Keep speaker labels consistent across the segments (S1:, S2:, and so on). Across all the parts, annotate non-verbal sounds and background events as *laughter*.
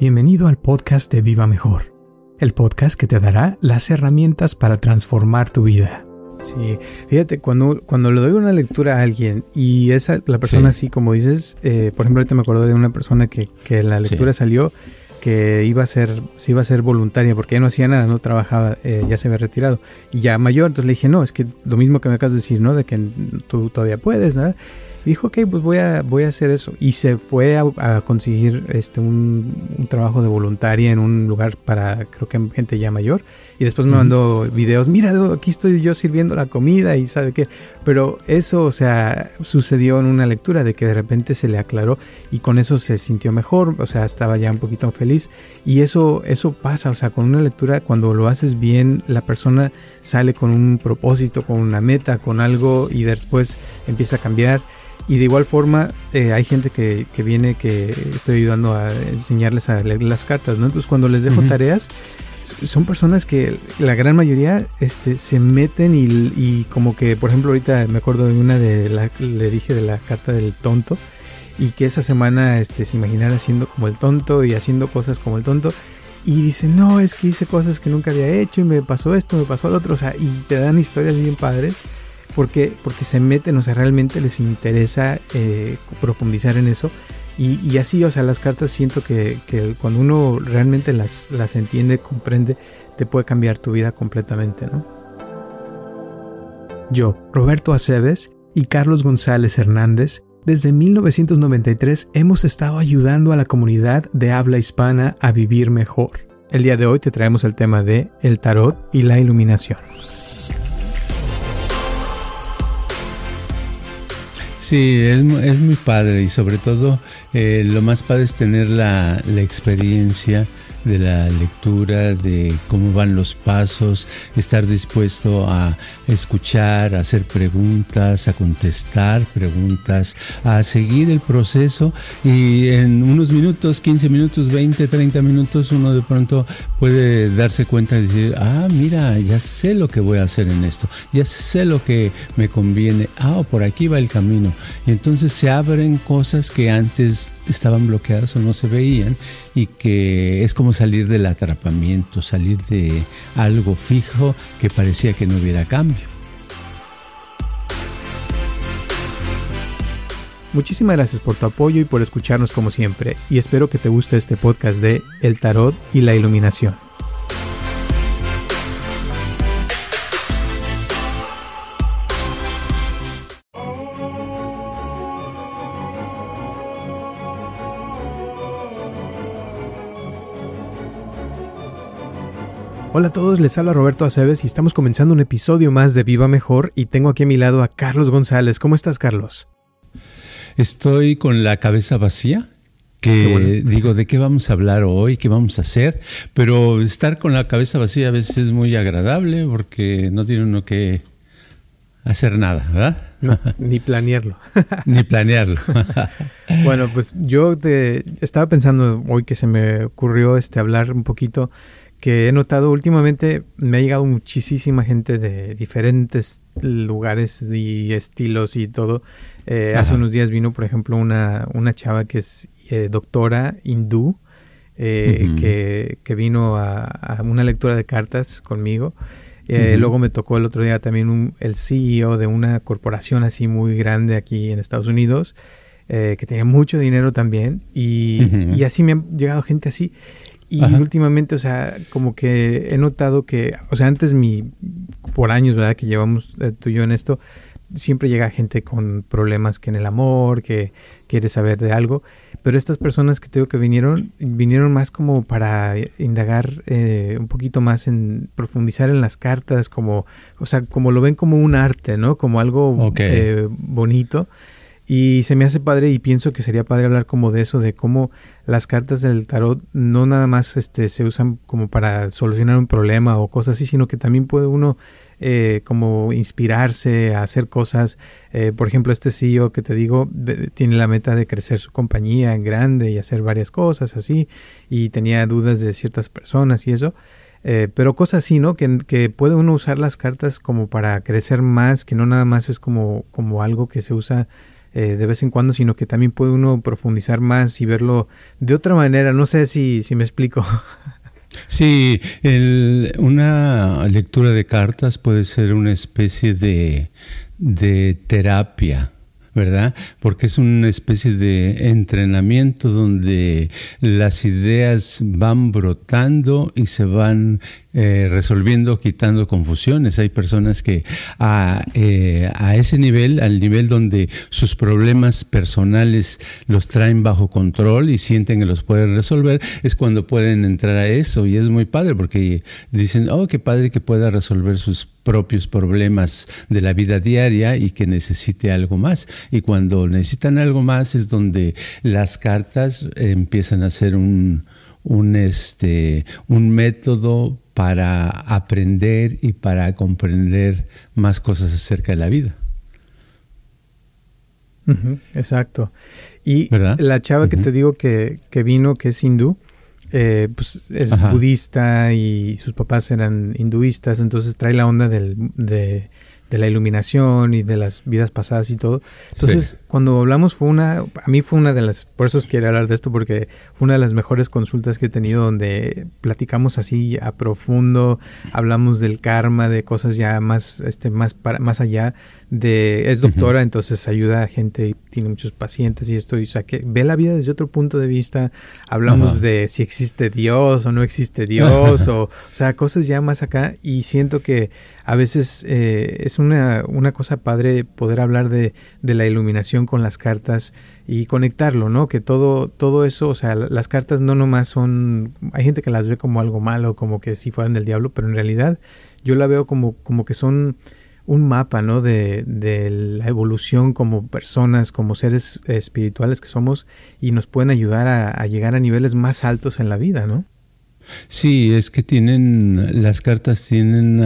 S1: Bienvenido al podcast de Viva Mejor, el podcast que te dará las herramientas para transformar tu vida. Sí, fíjate, cuando, cuando le doy una lectura a alguien y esa, la persona así como dices, eh, por ejemplo, ahorita me acuerdo de una persona que, que la lectura salió que iba a ser, se iba a ser voluntaria porque ya no hacía nada, no trabajaba, eh, ya se había retirado y ya mayor, entonces le dije, no, es que lo mismo que me acabas de decir, ¿no? De que tú todavía puedes, ¿no? Dijo, ok, pues voy a, voy a hacer eso. Y se fue a, conseguir este, un, trabajo de voluntaria en un lugar para, creo que gente ya mayor. Y después me mandó videos, mira, aquí estoy yo sirviendo la comida y sabe qué. Pero eso, o sea, sucedió en una lectura de que de repente se le aclaró y con eso se sintió mejor, o sea, estaba ya un poquito feliz. Y eso, eso pasa, o sea, con una lectura, cuando lo haces bien, la persona sale con un propósito, con una meta, con algo y después empieza a cambiar. Y de igual forma, eh, hay gente que, que, viene que estoy ayudando a enseñarles a leer las cartas, ¿no? Entonces, cuando les dejo tareas, son personas que la gran mayoría este, se meten y, y, como que, por ejemplo, ahorita me acuerdo de una de la, le dije de la carta del tonto y que esa semana este, se imaginara haciendo como el tonto y haciendo cosas como el tonto. Y dice, no, es que hice cosas que nunca había hecho y me pasó esto, me pasó lo otro. O sea, y te dan historias bien padres porque, porque se meten, o sea, realmente les interesa eh, profundizar en eso. Y, así, o sea, las cartas siento que, cuando uno realmente las, las entiende, comprende, te puede cambiar tu vida completamente, ¿no? Yo, Roberto Aceves y Carlos González Hernández, desde 1993 hemos estado ayudando a la comunidad de habla hispana a vivir mejor. El día de hoy te traemos el tema de el tarot y la iluminación.
S2: Sí, es, es, muy padre y sobre todo eh, lo más padre es tener la, la experiencia de la lectura, de cómo van los pasos, estar dispuesto a escuchar, a hacer preguntas, a contestar preguntas, a seguir el proceso y en unos minutos, 15 minutos, 20, 30 minutos, uno de pronto puede darse cuenta y decir, ah, mira, ya sé lo que voy a hacer en esto, ya sé lo que me conviene, ah, por aquí va el camino. Y entonces se abren cosas que antes estaban bloqueadas o no se veían y que es como salir del atrapamiento, salir de algo fijo que parecía que no hubiera cambio.
S1: Muchísimas gracias por tu apoyo y por escucharnos como siempre, y espero que te guste este podcast de El Tarot y la Iluminación. Hola a todos, les habla Roberto Aceves y estamos comenzando un episodio más de Viva Mejor y tengo aquí a mi lado a Carlos González. ¿Cómo estás, Carlos?
S2: Estoy con la cabeza vacía, que digo, ¿de qué vamos a hablar hoy? ¿Qué vamos a hacer? Pero estar con la cabeza vacía a veces es muy agradable porque no tiene uno que hacer nada, ¿verdad?
S1: No, ni planearlo. *laughs*
S2: ni planearlo. *laughs*
S1: bueno, pues yo te, estaba pensando hoy que se me ocurrió este hablar un poquito que he notado últimamente, me ha llegado muchísima gente de diferentes lugares y estilos y todo. Eh, hace unos días vino, por ejemplo, una, una chava que es eh, doctora hindú, eh, que, que, vino a, una lectura de cartas conmigo. Luego me tocó el otro día también un, el CEO de una corporación así muy grande aquí en Estados Unidos, que tenía mucho dinero también. Y, y así me ha llegado gente así. Y últimamente, o sea, como que he notado que, o sea, antes mi, por años, ¿verdad? Que llevamos eh, tú y yo en esto, siempre llega gente con problemas que en el amor, que quiere saber de algo, pero estas personas que tengo que vinieron, vinieron más como para indagar eh, un poquito más en profundizar en las cartas, como, o sea, como lo ven como un arte, ¿no? Como algo eh, bonito. Y se me hace padre y pienso que sería padre hablar como de eso, de cómo las cartas del tarot no nada más este, se usan como para solucionar un problema o cosas así, sino que también puede uno eh, como inspirarse a hacer cosas. Eh, por ejemplo, este CEO que te digo tiene la meta de crecer su compañía en grande y hacer varias cosas así, y tenía dudas de ciertas personas y eso. Eh, pero cosas así, ¿no? Que, que, puede uno usar las cartas como para crecer más, que no nada más es como, como algo que se usa eh, de vez en cuando, sino que también puede uno profundizar más y verlo de otra manera. No sé si, si me explico. *laughs*
S2: Sí, una lectura de cartas puede ser una especie de, de terapia ¿verdad? Porque es una especie de entrenamiento donde las ideas van brotando y se van eh, resolviendo, quitando confusiones. Hay personas que a, eh, a, ese nivel, al nivel donde sus problemas personales los traen bajo control y sienten que los pueden resolver, es cuando pueden entrar a eso. Y es muy padre porque dicen, oh, qué padre que pueda resolver sus propios problemas de la vida diaria y que necesite algo más. Y cuando necesitan algo más es donde las cartas empiezan a ser un, un, este, un método para aprender y para comprender más cosas acerca de la vida.
S1: exacto. Y la chava que te digo que, vino, que es hindú, eh, pues es budista y sus papás eran hinduistas, entonces trae la onda del, de, de la iluminación y de las vidas pasadas y todo. Entonces, cuando hablamos fue una, a mí fue una de las, por eso quiero hablar de esto, porque fue una de las mejores consultas que he tenido donde platicamos así a profundo, hablamos del karma, de cosas ya más, este, más, para, más allá de, es doctora, entonces ayuda a gente, tiene muchos pacientes y esto, y o sea, que ve la vida desde otro punto de vista, hablamos de si existe Dios o no existe *laughs* Dios, o, o sea, cosas ya más acá, y siento que a veces eh, es una, una, cosa padre poder hablar de, de, la iluminación con las cartas y conectarlo, ¿no? Que todo, todo eso, o sea, las cartas no nomás son, hay gente que las ve como algo malo, como que si fueran del diablo, pero en realidad yo la veo como, como que son un mapa, ¿no? De, de, la evolución como personas, como seres espirituales que somos y nos pueden ayudar a, llegar a niveles más altos en la vida, ¿no?
S2: Sí, es que tienen, las cartas tienen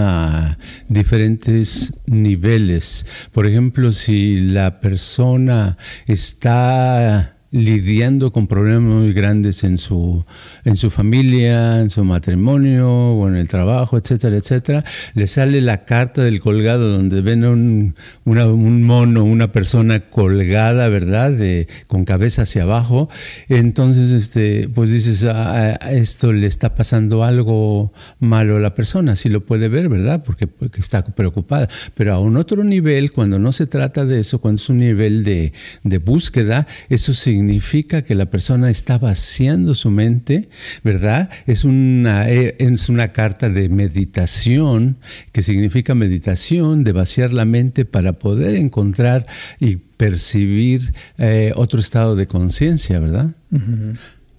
S2: diferentes niveles. Por ejemplo, si la persona está lidiando con problemas muy grandes en su, en su familia, en su matrimonio o en el trabajo, etcétera, etcétera, le sale la carta del colgado donde ven un, un mono, una persona colgada, ¿verdad? De, con cabeza hacia abajo. Entonces, este, pues dices, ah, ah, esto le está pasando algo malo a la persona, si lo puede ver, ¿verdad? Porque, porque está preocupada. Pero a un otro nivel, cuando no se trata de eso, cuando es un nivel de, de búsqueda, eso significa significa que la persona está vaciando su mente, ¿verdad? Es una, eh, es una carta de meditación, que significa meditación, de vaciar la mente para poder encontrar y percibir eh, otro estado de conciencia, ¿verdad?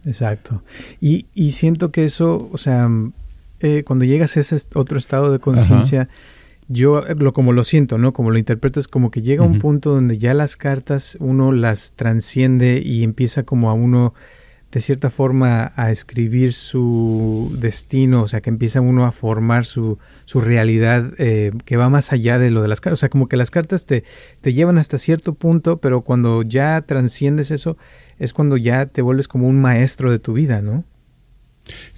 S1: Exacto. Y, siento que eso, o sea, eh, cuando llegas a ese otro estado de conciencia, yo eh, lo como lo siento, ¿no? Como lo interpreto es como que llega un punto donde ya las cartas uno las transciende y empieza como a uno de cierta forma a escribir su destino, o sea, que empieza uno a formar su, su realidad eh, que va más allá de lo de las cartas. O sea, como que las cartas te, te llevan hasta cierto punto, pero cuando ya transciendes eso, es cuando ya te vuelves como un maestro de tu vida, ¿no?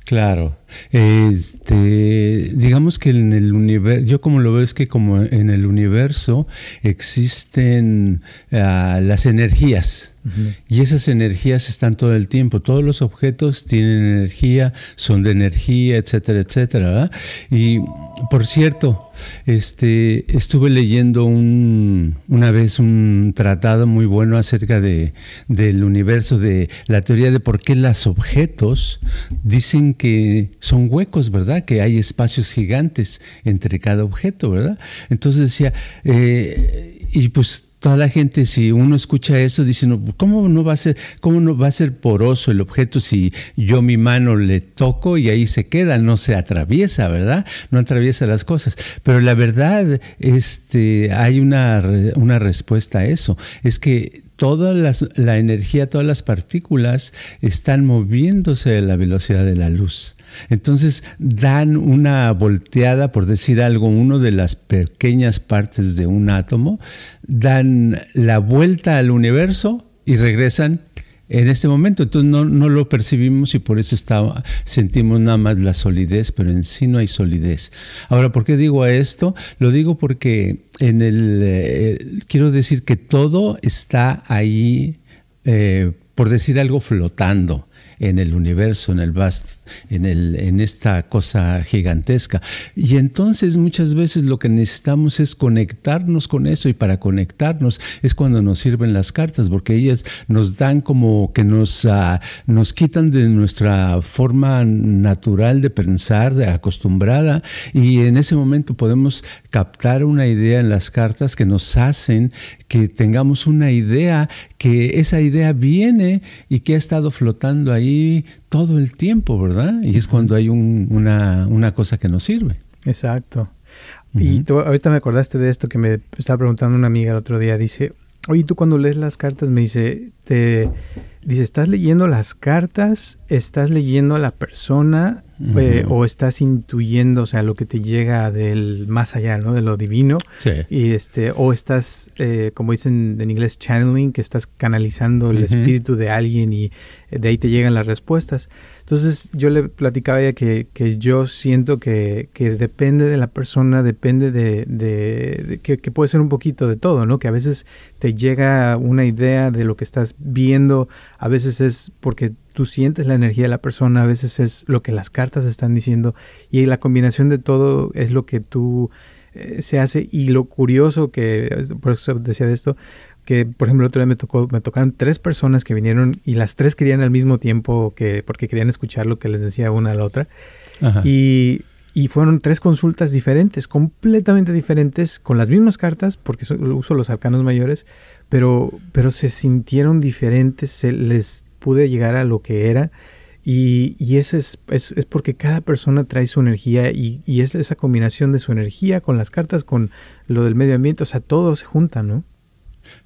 S2: Claro. Este, digamos que en el universo, yo como lo veo es que como en el universo existen ah, las energías y esas energías están todo el tiempo. Todos los objetos tienen energía, son de energía, etcétera, etcétera. Y por cierto, este, estuve leyendo un, una vez un tratado muy bueno acerca de, del universo, de la teoría de por qué los objetos dicen que son huecos, ¿verdad? Que hay espacios gigantes entre cada objeto, ¿verdad? Entonces decía, eh, y pues toda la gente, si uno escucha eso, dice, no, ¿cómo no va a ser, cómo no va a ser poroso el objeto si yo mi mano le toco y ahí se queda, no se atraviesa, ¿verdad? No atraviesa las cosas. Pero la verdad, este, hay una, una respuesta a eso. Es que toda la energía, todas las partículas están moviéndose a la velocidad de la luz. Entonces dan una volteada, por decir algo, uno de las pequeñas partes de un átomo, dan la vuelta al universo y regresan en este momento. Entonces no, lo percibimos y por eso está, sentimos nada más la solidez, pero en sí no hay solidez. Ahora, ¿por qué digo esto? Lo digo porque en el eh, quiero decir que todo está ahí, eh, por decir algo, flotando en el universo, en el vasto, en, el, en esta cosa gigantesca. Y entonces muchas veces lo que necesitamos es conectarnos con eso y para conectarnos es cuando nos sirven las cartas, porque ellas nos dan como que nos, ah, nos quitan de nuestra forma natural de pensar, acostumbrada, y en ese momento podemos captar una idea en las cartas que nos hacen que tengamos una idea, que esa idea viene y que ha estado flotando ahí todo el tiempo, ¿verdad? Y es cuando hay una, una, cosa que nos sirve.
S1: Exacto. Y tú, ahorita me acordaste de esto que me estaba preguntando una amiga el otro día. Dice, oye, tú cuando lees las cartas me dice, te dice, ¿estás leyendo las cartas? ¿Estás leyendo a la persona? Eh, o estás intuyendo, o sea, lo que te llega del más allá, ¿no? De lo divino. Sí. Y este, o estás, eh, como dicen en inglés, channeling, que estás canalizando el espíritu de alguien y de ahí te llegan las respuestas. Entonces yo le platicaba a ella que, que yo siento que, que, depende de la persona, depende de, de, que, que, puede ser un poquito de todo, ¿no? Que a veces te llega una idea de lo que estás viendo, a veces es porque tú sientes la energía de la persona, a veces es lo que las cartas están diciendo y la combinación de todo es lo que tú eh, se hace y lo curioso que, por eso decía de esto, que por ejemplo el otro día me tocó, me tocaron tres personas que vinieron y las tres querían al mismo tiempo que, porque querían escuchar lo que les decía una a la otra. Y, y, fueron tres consultas diferentes, completamente diferentes, con las mismas cartas, porque uso los arcanos mayores, pero, pero se sintieron diferentes, se les pude llegar a lo que era. Y, y ese es, es, es, porque cada persona trae su energía y, y, es esa combinación de su energía con las cartas, con lo del medio ambiente, o sea, todo se junta, ¿no?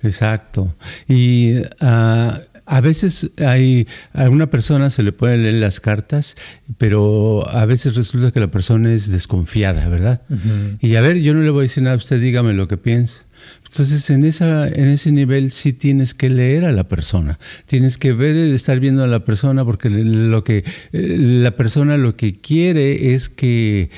S2: Exacto. Y uh, a veces hay, a una persona se le pueden leer las cartas, pero a veces resulta que la persona es desconfiada, ¿verdad? Y a ver, yo no le voy a decir nada a usted, dígame lo que piensa. Entonces, en, esa, en ese nivel sí tienes que leer a la persona, tienes que ver, estar viendo a la persona, porque lo que eh, la persona lo que quiere es que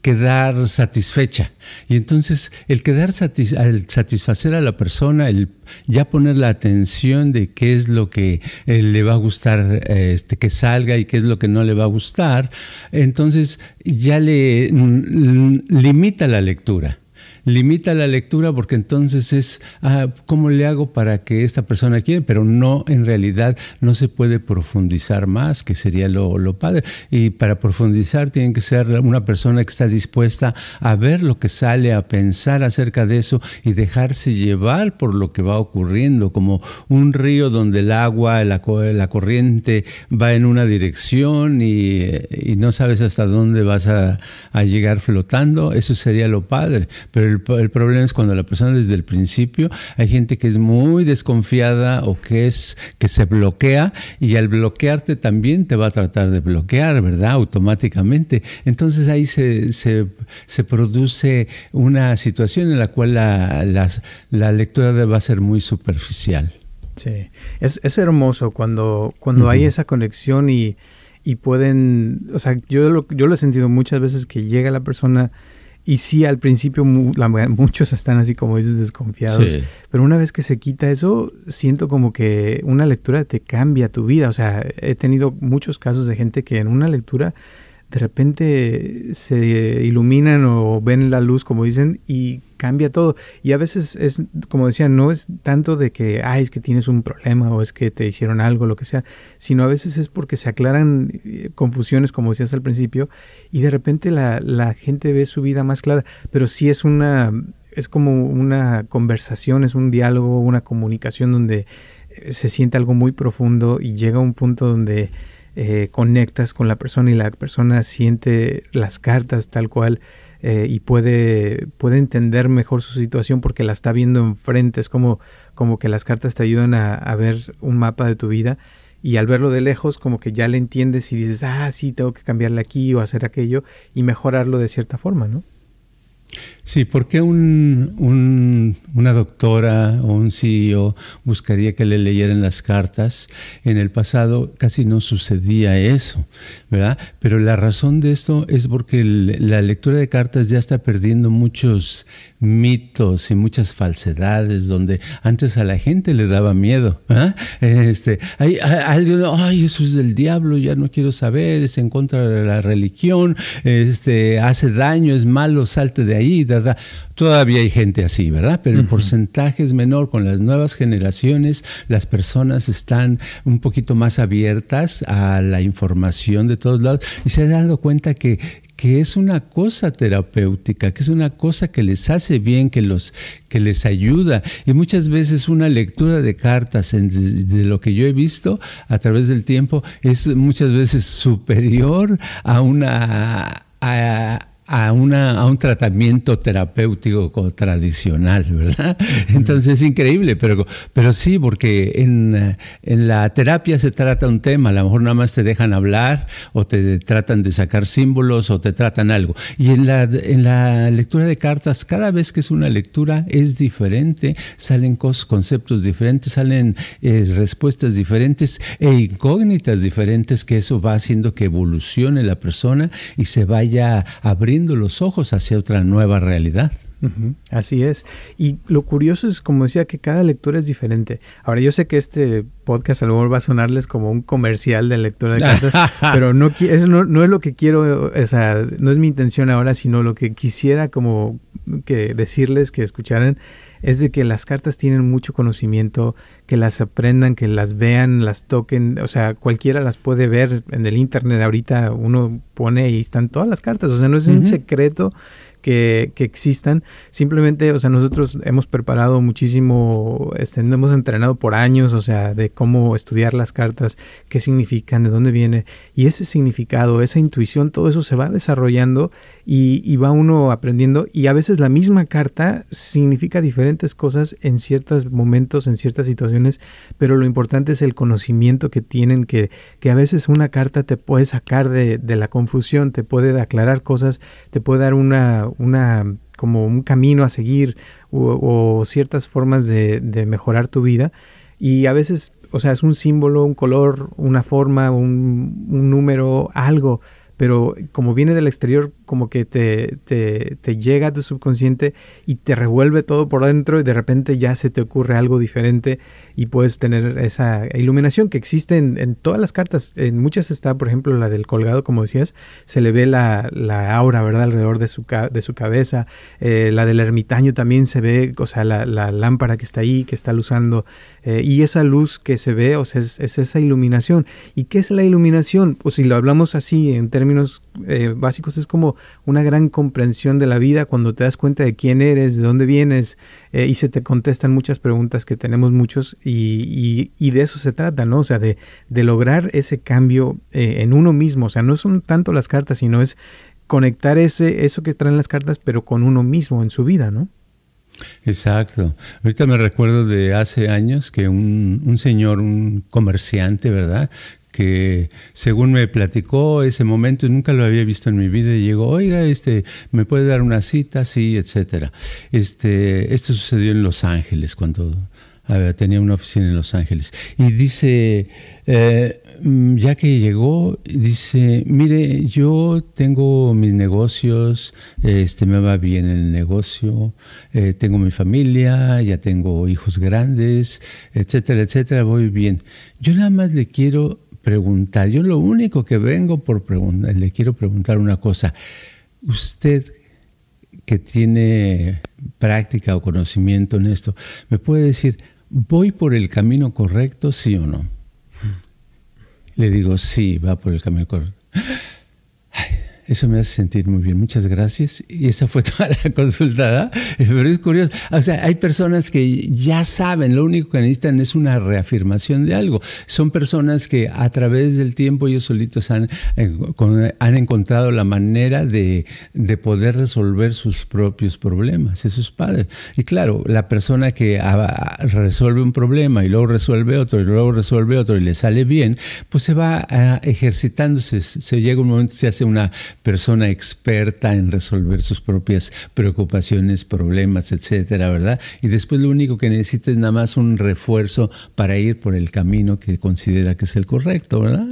S2: quedar satisfecha. Y entonces el quedar al satisfacer a la persona, el ya poner la atención de qué es lo que eh, le va a gustar este, que salga y qué es lo que no le va a gustar, entonces ya le mm, limita la lectura limita la lectura porque entonces es, ah, ¿cómo le hago para que esta persona quiera? Pero no, en realidad no se puede profundizar más, que sería lo, lo padre. Y para profundizar tiene que ser una persona que está dispuesta a ver lo que sale, a pensar acerca de eso y dejarse llevar por lo que va ocurriendo, como un río donde el agua, la, la corriente va en una dirección y, y, no sabes hasta dónde vas a, a llegar flotando, eso sería lo padre. Pero el, problema es cuando la persona desde el principio, hay gente que es muy desconfiada o que es que se bloquea y al bloquearte también te va a tratar de bloquear, ¿verdad? Automáticamente. Entonces ahí se, se, se produce una situación en la cual la, la, lectura va a ser muy superficial.
S1: Sí, es, es hermoso cuando, cuando hay esa conexión y, y pueden, o sea, yo lo, yo lo he sentido muchas veces que llega la persona y sí, al principio *laughs* muchos están así como dices desconfiados, pero una vez que se quita eso, siento como que una lectura te cambia tu vida. O sea, he tenido muchos casos de gente que en una lectura de repente se iluminan o ven la luz, como dicen, y cambia todo. Y a veces es, como decía, no es tanto de que, ay, es que tienes un problema o es que te hicieron algo, lo que sea, sino a veces es porque se aclaran eh, confusiones, como decías al principio, y de repente la, la gente ve su vida más clara. Pero sí es una, es como una conversación, es un diálogo, una comunicación donde eh, se siente algo muy profundo y llega a un punto donde eh, conectas con la persona y la persona siente las cartas tal cual eh, y puede, puede entender mejor su situación porque la está viendo enfrente. Es como, como que las cartas te ayudan a, ver un mapa de tu vida y al verlo de lejos como que ya le entiendes y dices, ah, sí, tengo que cambiarle aquí o hacer aquello y mejorarlo de cierta forma, ¿no?
S2: Sí, ¿por qué un, una doctora o un CEO buscaría que le leyeran las cartas? En el pasado casi no sucedía eso, ¿verdad? Pero la razón de esto es porque la lectura de cartas ya está perdiendo muchos mitos y muchas falsedades donde antes a la gente le daba miedo. Este, hay, alguien, ay, eso es del diablo, ya no quiero saber, es en contra de la religión, este, hace daño, es malo, salte de ahí, Todavía hay gente así, ¿verdad? Pero el porcentaje es menor. Con las nuevas generaciones, las personas están un poquito más abiertas a la información de todos lados y se han dado cuenta que, que es una cosa terapéutica, que es una cosa que les hace bien, que, los, que les ayuda. Y muchas veces una lectura de cartas, de, lo que yo he visto a través del tiempo, es muchas veces superior a una... A, a, una, a un tratamiento terapéutico tradicional, ¿verdad? Entonces es increíble, pero, pero sí, porque en, en, la terapia se trata un tema, a lo mejor nada más te dejan hablar o te tratan de sacar símbolos o te tratan algo. Y en la, en la lectura de cartas, cada vez que es una lectura es diferente, salen conceptos diferentes, salen eh, respuestas diferentes e incógnitas diferentes, que eso va haciendo que evolucione la persona y se vaya abriendo los ojos hacia otra nueva realidad.
S1: Así es. Y lo curioso es, como decía, que cada lectura es diferente. Ahora, yo sé que este podcast a lo mejor va a sonarles como un comercial de lectura de cartas, *laughs* pero no, eso no, es lo que quiero, o sea, no es mi intención ahora, sino lo que quisiera como que decirles, que escucharan, es de que las cartas tienen mucho conocimiento, que las aprendan, que las vean, las toquen, o sea, cualquiera las puede ver en el internet ahorita, uno pone y están todas las cartas, o sea, no es un secreto que, que, existan. Simplemente, o sea, nosotros hemos preparado muchísimo, este, hemos entrenado por años, o sea, de cómo estudiar las cartas, qué significan, de dónde viene. Y ese significado, esa intuición, todo eso se va desarrollando y, y va uno aprendiendo. Y a veces la misma carta significa diferentes cosas en ciertos momentos, en ciertas situaciones, pero lo importante es el conocimiento que tienen, que, que a veces una carta te puede sacar de, de la confusión, te puede aclarar cosas, te puede dar una, una como un camino a seguir o, ciertas formas de, de, mejorar tu vida. Y a veces, o sea, es un símbolo, un color, una forma, un, un número, algo pero como viene del exterior, como que te, te, te, llega a tu subconsciente y te revuelve todo por dentro y de repente ya se te ocurre algo diferente y puedes tener esa iluminación que existe en, todas las cartas. En muchas está, por ejemplo, la del colgado, como decías, se le ve la, la aura, ¿verdad?, alrededor de su, de su cabeza. Eh, la del ermitaño también se ve, o sea, la, la lámpara que está ahí, que está luzando. Eh, y esa luz que se ve, o sea, es, es, esa iluminación. ¿Y qué es la iluminación? Pues si lo hablamos así en términos eh, básicos es como una gran comprensión de la vida cuando te das cuenta de quién eres, de dónde vienes eh, y se te contestan muchas preguntas que tenemos muchos y, de eso se trata, ¿no? O sea, de, lograr ese cambio eh, en uno mismo, o sea, no son tanto las cartas, sino es conectar ese, eso que traen las cartas, pero con uno mismo en su vida, ¿no?
S2: Exacto. Ahorita me recuerdo de hace años que un, un, señor, un comerciante, ¿verdad? Que según me platicó ese momento, nunca lo había visto en mi vida, y llegó, oiga, este, ¿me puede dar una cita? Sí, etcétera. Este, esto sucedió en Los Ángeles, cuando tenía una oficina en Los Ángeles. Y dice, eh, mm, ya que llegó, dice, mire, yo tengo mis negocios, este, me va bien el negocio, eh, tengo mi familia, ya tengo hijos grandes, etcétera, etcétera, voy bien. Yo nada más le quiero preguntar. Yo lo único que vengo por preguntar, le quiero preguntar una cosa. Usted que tiene práctica o conocimiento en esto, ¿me puede decir, voy por el camino correcto, sí o no? Le digo, sí, va por el camino correcto. Eso me hace sentir muy bien. Muchas gracias. Y esa fue *laughs* toda la consulta. Pero es curioso. O sea, hay personas que ya saben, lo único que necesitan es una reafirmación de algo. Son personas que a través del tiempo ellos solitos han, eh, han encontrado la manera de, de poder resolver sus propios problemas. Eso es padre. Y claro, la persona que resuelve un problema y luego resuelve otro y luego resuelve otro y le sale bien, pues se va ah, ejercitándose. Se llega un momento, se hace una persona experta en resolver sus propias preocupaciones, problemas, etcétera, ¿verdad? Y después lo único que necesita es nada más un refuerzo para ir por el camino que considera que es el correcto, ¿verdad?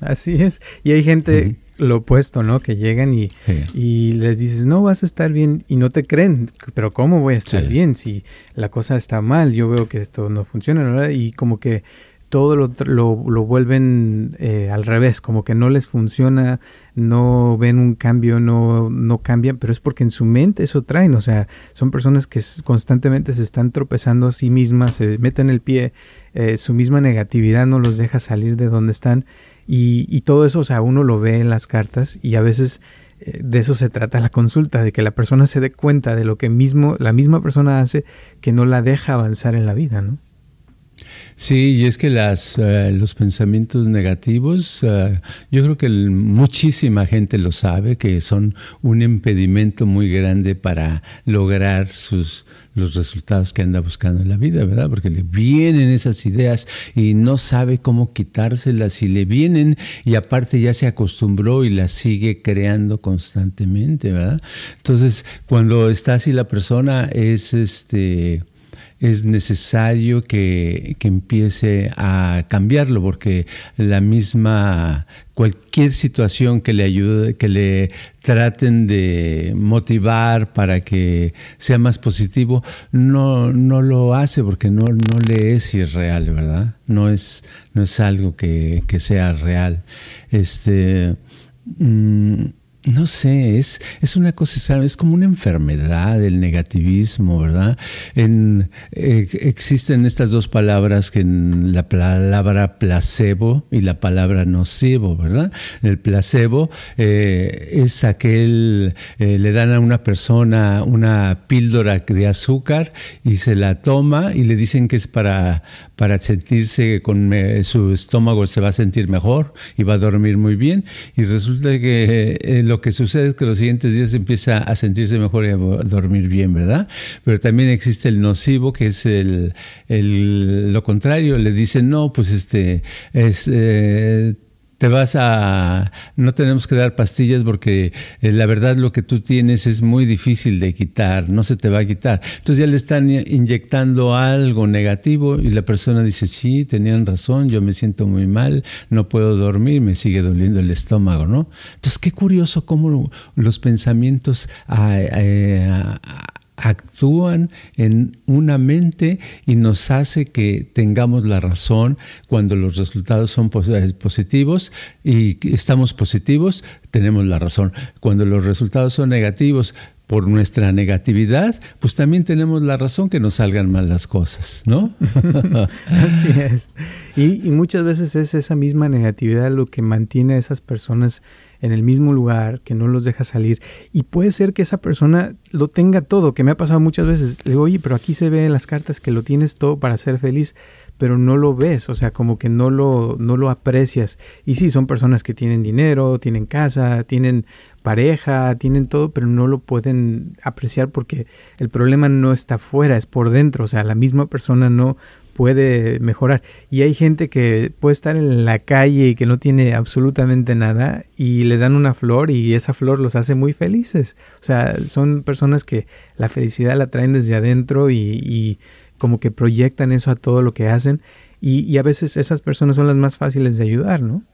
S1: así es. Y hay gente lo opuesto, ¿no? Que llegan y, y, les dices, no, vas a estar bien y no te creen, pero ¿cómo voy a estar bien si la cosa está mal? Yo veo que esto no funciona, ¿verdad? Y como que todo lo, lo, vuelven eh, al revés, como que no les funciona, no ven un cambio, no, no cambian, pero es porque en su mente eso traen, o sea, son personas que constantemente se están tropezando a sí mismas, se meten el pie, eh, su misma negatividad no los deja salir de donde están y, y, todo eso, o sea, uno lo ve en las cartas y a veces eh, de eso se trata la consulta, de que la persona se dé cuenta de lo que mismo, la misma persona hace que no la deja avanzar en la vida, ¿no?
S2: Sí, y es que las, eh, los pensamientos negativos, eh, yo creo que muchísima gente lo sabe, que son un impedimento muy grande para lograr sus, los resultados que anda buscando en la vida, ¿verdad? Porque le vienen esas ideas y no sabe cómo quitárselas y le vienen y aparte ya se acostumbró y las sigue creando constantemente, ¿verdad? Entonces, cuando está así la persona es este es necesario que, empiece a cambiarlo, porque la misma, cualquier situación que le ayude, que le traten de motivar para que sea más positivo, no, no lo hace porque no, no le es irreal, ¿verdad? No es, no es algo que, sea real. Este. Mm, no sé, es, es una cosa, es como una enfermedad el negativismo, ¿verdad? En, eh, existen estas dos palabras que la palabra placebo y la palabra nocebo, ¿verdad? El placebo eh, es aquel, eh, le dan a una persona una píldora de azúcar y se la toma y le dicen que es para, para sentirse con su estómago se va a sentir mejor y va a dormir muy bien y resulta que lo que sucede es que los siguientes días empieza a sentirse mejor y a dormir bien, ¿verdad? Pero también existe el nocivo, que es el, lo contrario. Le dicen, no, pues este, es... Eh, te vas a... No tenemos que dar pastillas porque eh, la verdad lo que tú tienes es muy difícil de quitar, no se te va a quitar. Entonces ya le están inyectando algo negativo y la persona dice, sí, tenían razón, yo me siento muy mal, no puedo dormir, me sigue doliendo el estómago, ¿no? Entonces qué curioso cómo los pensamientos... a, actúan en una mente y nos hace que tengamos la razón cuando los resultados son eh, positivos y estamos positivos, tenemos la razón. Cuando los resultados son negativos, por nuestra negatividad, pues también tenemos la razón que nos salgan mal las cosas, ¿no? *laughs*
S1: Así es. Y, y, muchas veces es esa misma negatividad lo que mantiene a esas personas en el mismo lugar, que no los deja salir. Y puede ser que esa persona lo tenga todo, que me ha pasado muchas veces. Le digo, oye, pero aquí se ve en las cartas que lo tienes todo para ser feliz, pero no lo ves, o sea, como que no lo, no lo aprecias. Y sí, son personas que tienen dinero, tienen casa, tienen pareja, tienen todo, pero no lo pueden apreciar porque el problema no está fuera, es por dentro, o sea, la misma persona no puede mejorar. Y hay gente que puede estar en la calle y que no tiene absolutamente nada y le dan una flor y esa flor los hace muy felices. O sea, son personas que la felicidad la traen desde adentro y, como que proyectan eso a todo lo que hacen y, a veces esas personas son las más fáciles de ayudar, ¿no?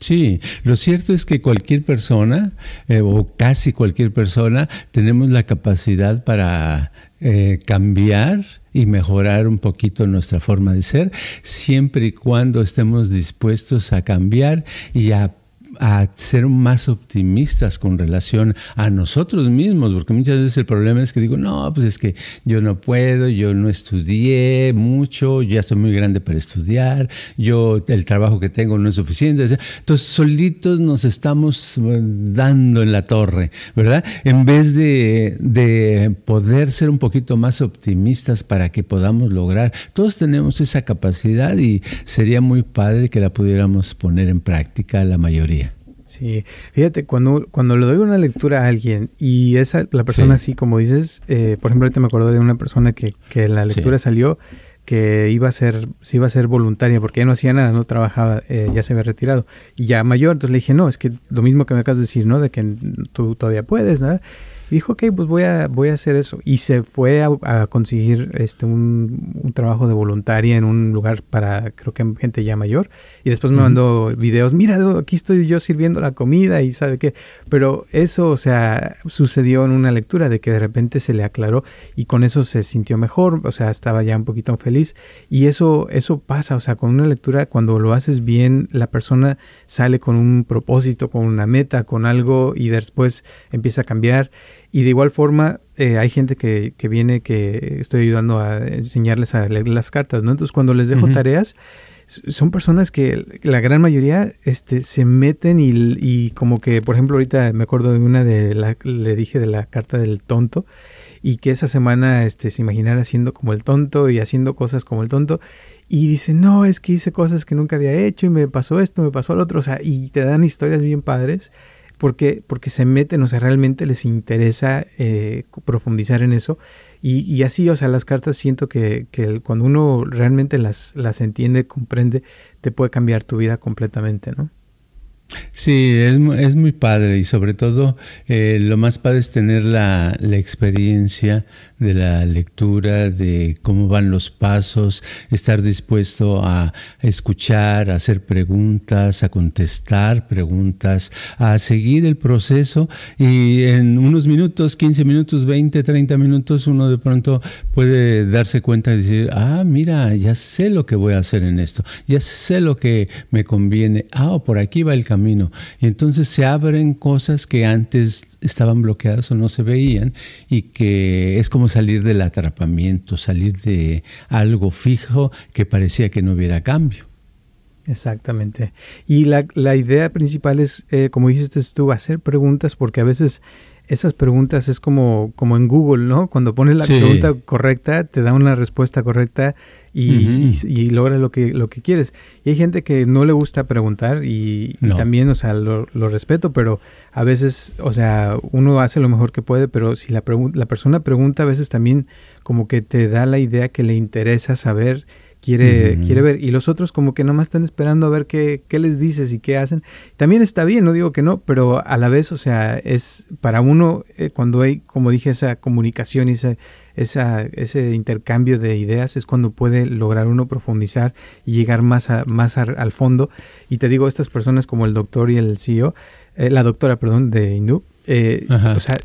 S2: Sí, lo cierto es que cualquier persona, eh, o casi cualquier persona, tenemos la capacidad para eh, cambiar y mejorar un poquito nuestra forma de ser, siempre y cuando estemos dispuestos a cambiar y a a ser más optimistas con relación a nosotros mismos, porque muchas veces el problema es que digo, no, pues es que yo no puedo, yo no estudié mucho, ya estoy muy grande para estudiar, yo el trabajo que tengo no es suficiente. Entonces, solitos nos estamos eh, dando en la torre, ¿verdad? En vez de, de poder ser un poquito más optimistas para que podamos lograr, todos tenemos esa capacidad y sería muy padre que la pudiéramos poner en práctica la mayoría.
S1: Sí, fíjate, cuando, cuando le doy una lectura a alguien y esa, la persona así como dices, eh, por ejemplo, ahorita me acuerdo de una persona que, que la lectura salió que iba a ser, se iba a ser voluntaria porque ya no hacía nada, no trabajaba, eh, ya se había retirado y ya mayor, entonces le dije, no, es que lo mismo que me acabas de decir, ¿no? De que tú todavía puedes, ¿no? Y dijo, ok, pues voy a, voy a hacer eso. Y se fue a, conseguir este, un, trabajo de voluntaria en un lugar para, creo que gente ya mayor. Y después me mandó videos, mira, aquí estoy yo sirviendo la comida y sabe qué. Pero eso, o sea, sucedió en una lectura de que de repente se le aclaró y con eso se sintió mejor, o sea, estaba ya un poquito feliz. Y eso, eso pasa, o sea, con una lectura, cuando lo haces bien, la persona sale con un propósito, con una meta, con algo y después empieza a cambiar. Y de igual forma, eh, hay gente que, que, viene que estoy ayudando a enseñarles a leer las cartas, ¿no? Entonces, cuando les dejo tareas, son personas que la gran mayoría este, se meten y, y, como que, por ejemplo, ahorita me acuerdo de una de la, le dije de la carta del tonto y que esa semana este, se imaginara haciendo como el tonto y haciendo cosas como el tonto y dice, no, es que hice cosas que nunca había hecho y me pasó esto, me pasó lo otro, o sea, y te dan historias bien padres porque, porque se meten, o sea, realmente les interesa eh, profundizar en eso. Y, así, o sea, las cartas siento que, que, cuando uno realmente las, las entiende, comprende, te puede cambiar tu vida completamente, ¿no?
S2: Sí, es, es muy padre y sobre todo eh, lo más padre es tener la, la, experiencia de la lectura, de cómo van los pasos, estar dispuesto a escuchar, a hacer preguntas, a contestar preguntas, a seguir el proceso. Y en unos minutos, 15 minutos, 20, 30 minutos, uno de pronto puede darse cuenta y decir, ah, mira, ya sé lo que voy a hacer en esto, ya sé lo que me conviene, ah, por aquí va el camino y entonces se abren cosas que antes estaban bloqueadas o no se veían y que es como salir del atrapamiento, salir de algo fijo que parecía que no hubiera cambio.
S1: Exactamente. Y la, idea principal es, eh, como dijiste tú, hacer preguntas porque a veces esas preguntas es como, como en Google, ¿no? Cuando pones la pregunta correcta, te da una respuesta correcta y, y, logra lo que, lo que quieres. Y hay gente que no le gusta preguntar y, también, o sea, lo, respeto, pero a veces, o sea, uno hace lo mejor que puede, pero si la, la persona pregunta, a veces también como que te da la idea que le interesa saber quiere, quiere ver. Y los otros como que nomás están esperando a ver qué, qué, les dices y qué hacen. También está bien, no digo que no, pero a la vez, o sea, es para uno, eh, cuando hay, como dije, esa comunicación y esa, esa, ese intercambio de ideas, es cuando puede lograr uno profundizar y llegar más, a, más al fondo. Y te digo, estas personas como el doctor y el CEO, eh, la doctora, perdón, de Hindú, eh, o sea,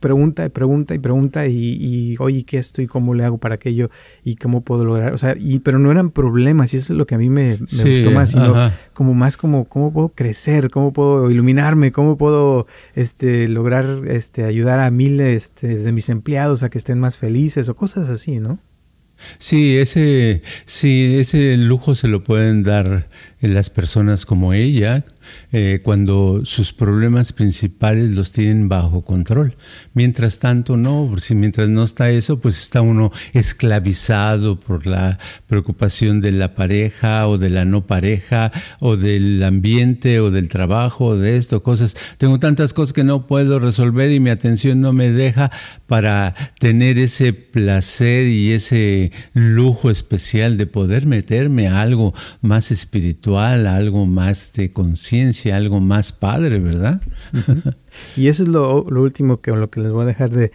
S1: pregunta y pregunta y pregunta y, y, oye, ¿qué esto y cómo le hago para aquello y cómo puedo lograr? O sea, y, pero no eran problemas y eso es lo que a mí me, gustó más, sino como más como cómo puedo crecer, cómo puedo iluminarme, cómo puedo este, lograr este, ayudar a miles este, de mis empleados a que estén más felices o cosas así, ¿no?
S2: Sí, ese, sí, ese lujo se lo pueden dar las personas como ella, eh, cuando sus problemas principales los tienen bajo control. Mientras tanto, no, si mientras no está eso, pues está uno esclavizado por la preocupación de la pareja o de la no pareja o del ambiente o del trabajo o de esto, cosas. Tengo tantas cosas que no puedo resolver y mi atención no me deja para tener ese placer y ese lujo especial de poder meterme a algo más espiritual, algo más de conciencia algo más padre, ¿verdad?
S1: y eso es lo, último que, lo que les voy a dejar de,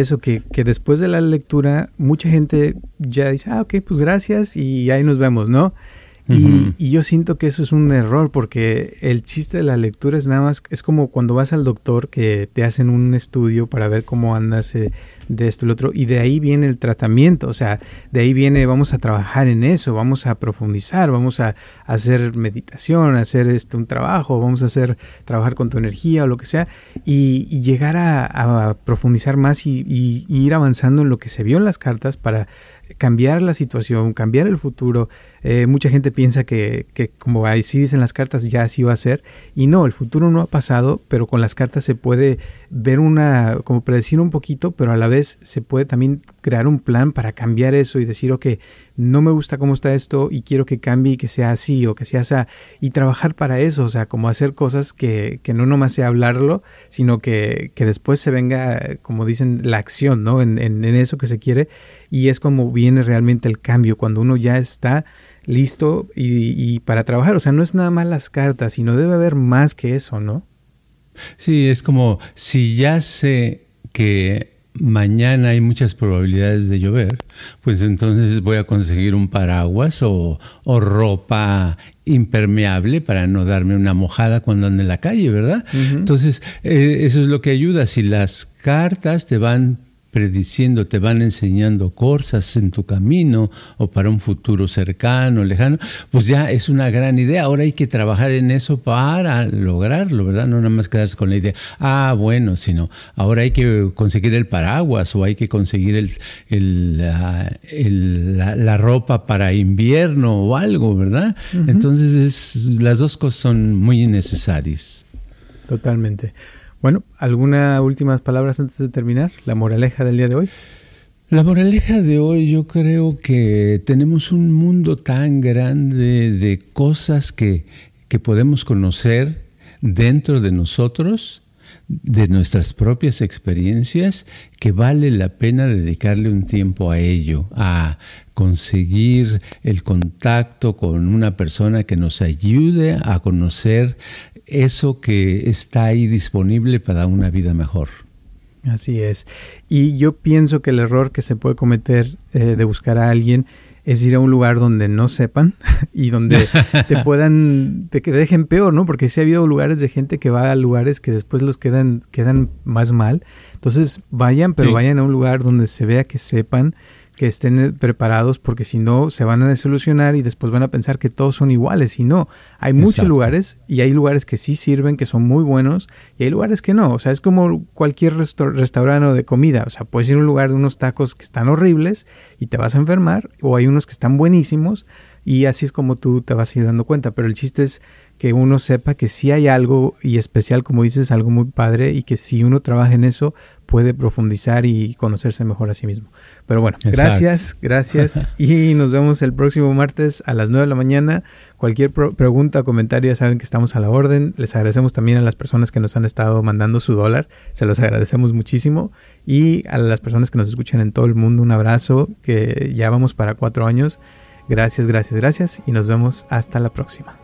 S1: eso, que, después de la lectura mucha gente ya dice, ah, ok, pues gracias y ahí nos vemos, ¿no? Y, yo siento que eso es un error porque el chiste de la lectura es nada más, es como cuando vas al doctor que te hacen un estudio para ver cómo andas eh, de esto y lo otro y de ahí viene el tratamiento, o sea, de ahí viene, vamos a trabajar en eso, vamos a profundizar, vamos a, hacer meditación, hacer este, un trabajo, vamos a hacer, trabajar con tu energía o lo que sea y, llegar a, profundizar más y, y ir avanzando en lo que se vio en las cartas para cambiar la situación, cambiar el futuro. Eh, mucha gente piensa que, que como así dicen las cartas, ya así va a ser. Y no, el futuro no ha pasado, pero con las cartas se puede ver una, como predecir un poquito, pero a la vez se puede también crear un plan para cambiar eso y decir, ok, no me gusta cómo está esto y quiero que cambie y que sea así o que sea así. Y trabajar para eso, o sea, como hacer cosas que, que no nomás sea hablarlo, sino que, que, después se venga, como dicen, la acción, ¿no? En, en, eso que se quiere. Y es como viene realmente el cambio, cuando uno ya está listo y, y, para trabajar. O sea, no es nada más las cartas, sino debe haber más que eso, ¿no?
S2: Sí, es como si ya sé que mañana hay muchas probabilidades de llover, pues entonces voy a conseguir un paraguas o, o ropa impermeable para no darme una mojada cuando ande en la calle, ¿verdad? Entonces, eh, eso es lo que ayuda. Si las cartas te van prediciendo, te van enseñando cosas en tu camino o para un futuro cercano, lejano, pues ya es una gran idea. Ahora hay que trabajar en eso para lograrlo, ¿verdad? No nada más quedarse con la idea, ah, bueno, sino ahora hay que conseguir el paraguas o hay que conseguir el, la, ropa para invierno o algo, ¿verdad? Entonces es, las dos cosas son muy necesarias.
S1: Totalmente. Bueno, ¿alguna últimas palabras antes de terminar? ¿La moraleja del día de hoy?
S2: La moraleja de hoy yo creo que tenemos un mundo tan grande de cosas que, que podemos conocer dentro de nosotros, de nuestras propias experiencias, que vale la pena dedicarle un tiempo a ello, a conseguir el contacto con una persona que nos ayude a conocer eso que está ahí disponible para una vida mejor.
S1: Así es. Y yo pienso que el error que se puede cometer eh, de buscar a alguien es ir a un lugar donde no sepan *laughs* y donde *laughs* te puedan, te dejen peor, ¿no? Porque sí ha habido lugares de gente que va a lugares que después los quedan, quedan más mal. Entonces vayan, pero vayan a un lugar donde se vea que sepan que estén eh, preparados porque si no se van a desilusionar y después van a pensar que todos son iguales. Y no, hay muchos lugares y hay lugares que sí sirven, que son muy buenos y hay lugares que no, o sea, es como cualquier restaurante de comida, o sea, puedes ir a un lugar de unos tacos que están horribles y te vas a enfermar o hay unos que están buenísimos y así es como tú te vas a ir dando cuenta, pero el chiste es que uno sepa que si hay algo y especial, como dices, algo muy padre y que si uno trabaja en eso puede profundizar y conocerse mejor a sí mismo. Pero bueno, gracias, gracias *laughs* y nos vemos el próximo martes a las 9 de la mañana. Cualquier pregunta o comentario ya saben que estamos a la orden. Les agradecemos también a las personas que nos han estado mandando su dólar, se los agradecemos muchísimo y a las personas que nos escuchan en todo el mundo un abrazo que ya vamos para cuatro años. Gracias, gracias, gracias y nos vemos hasta la próxima.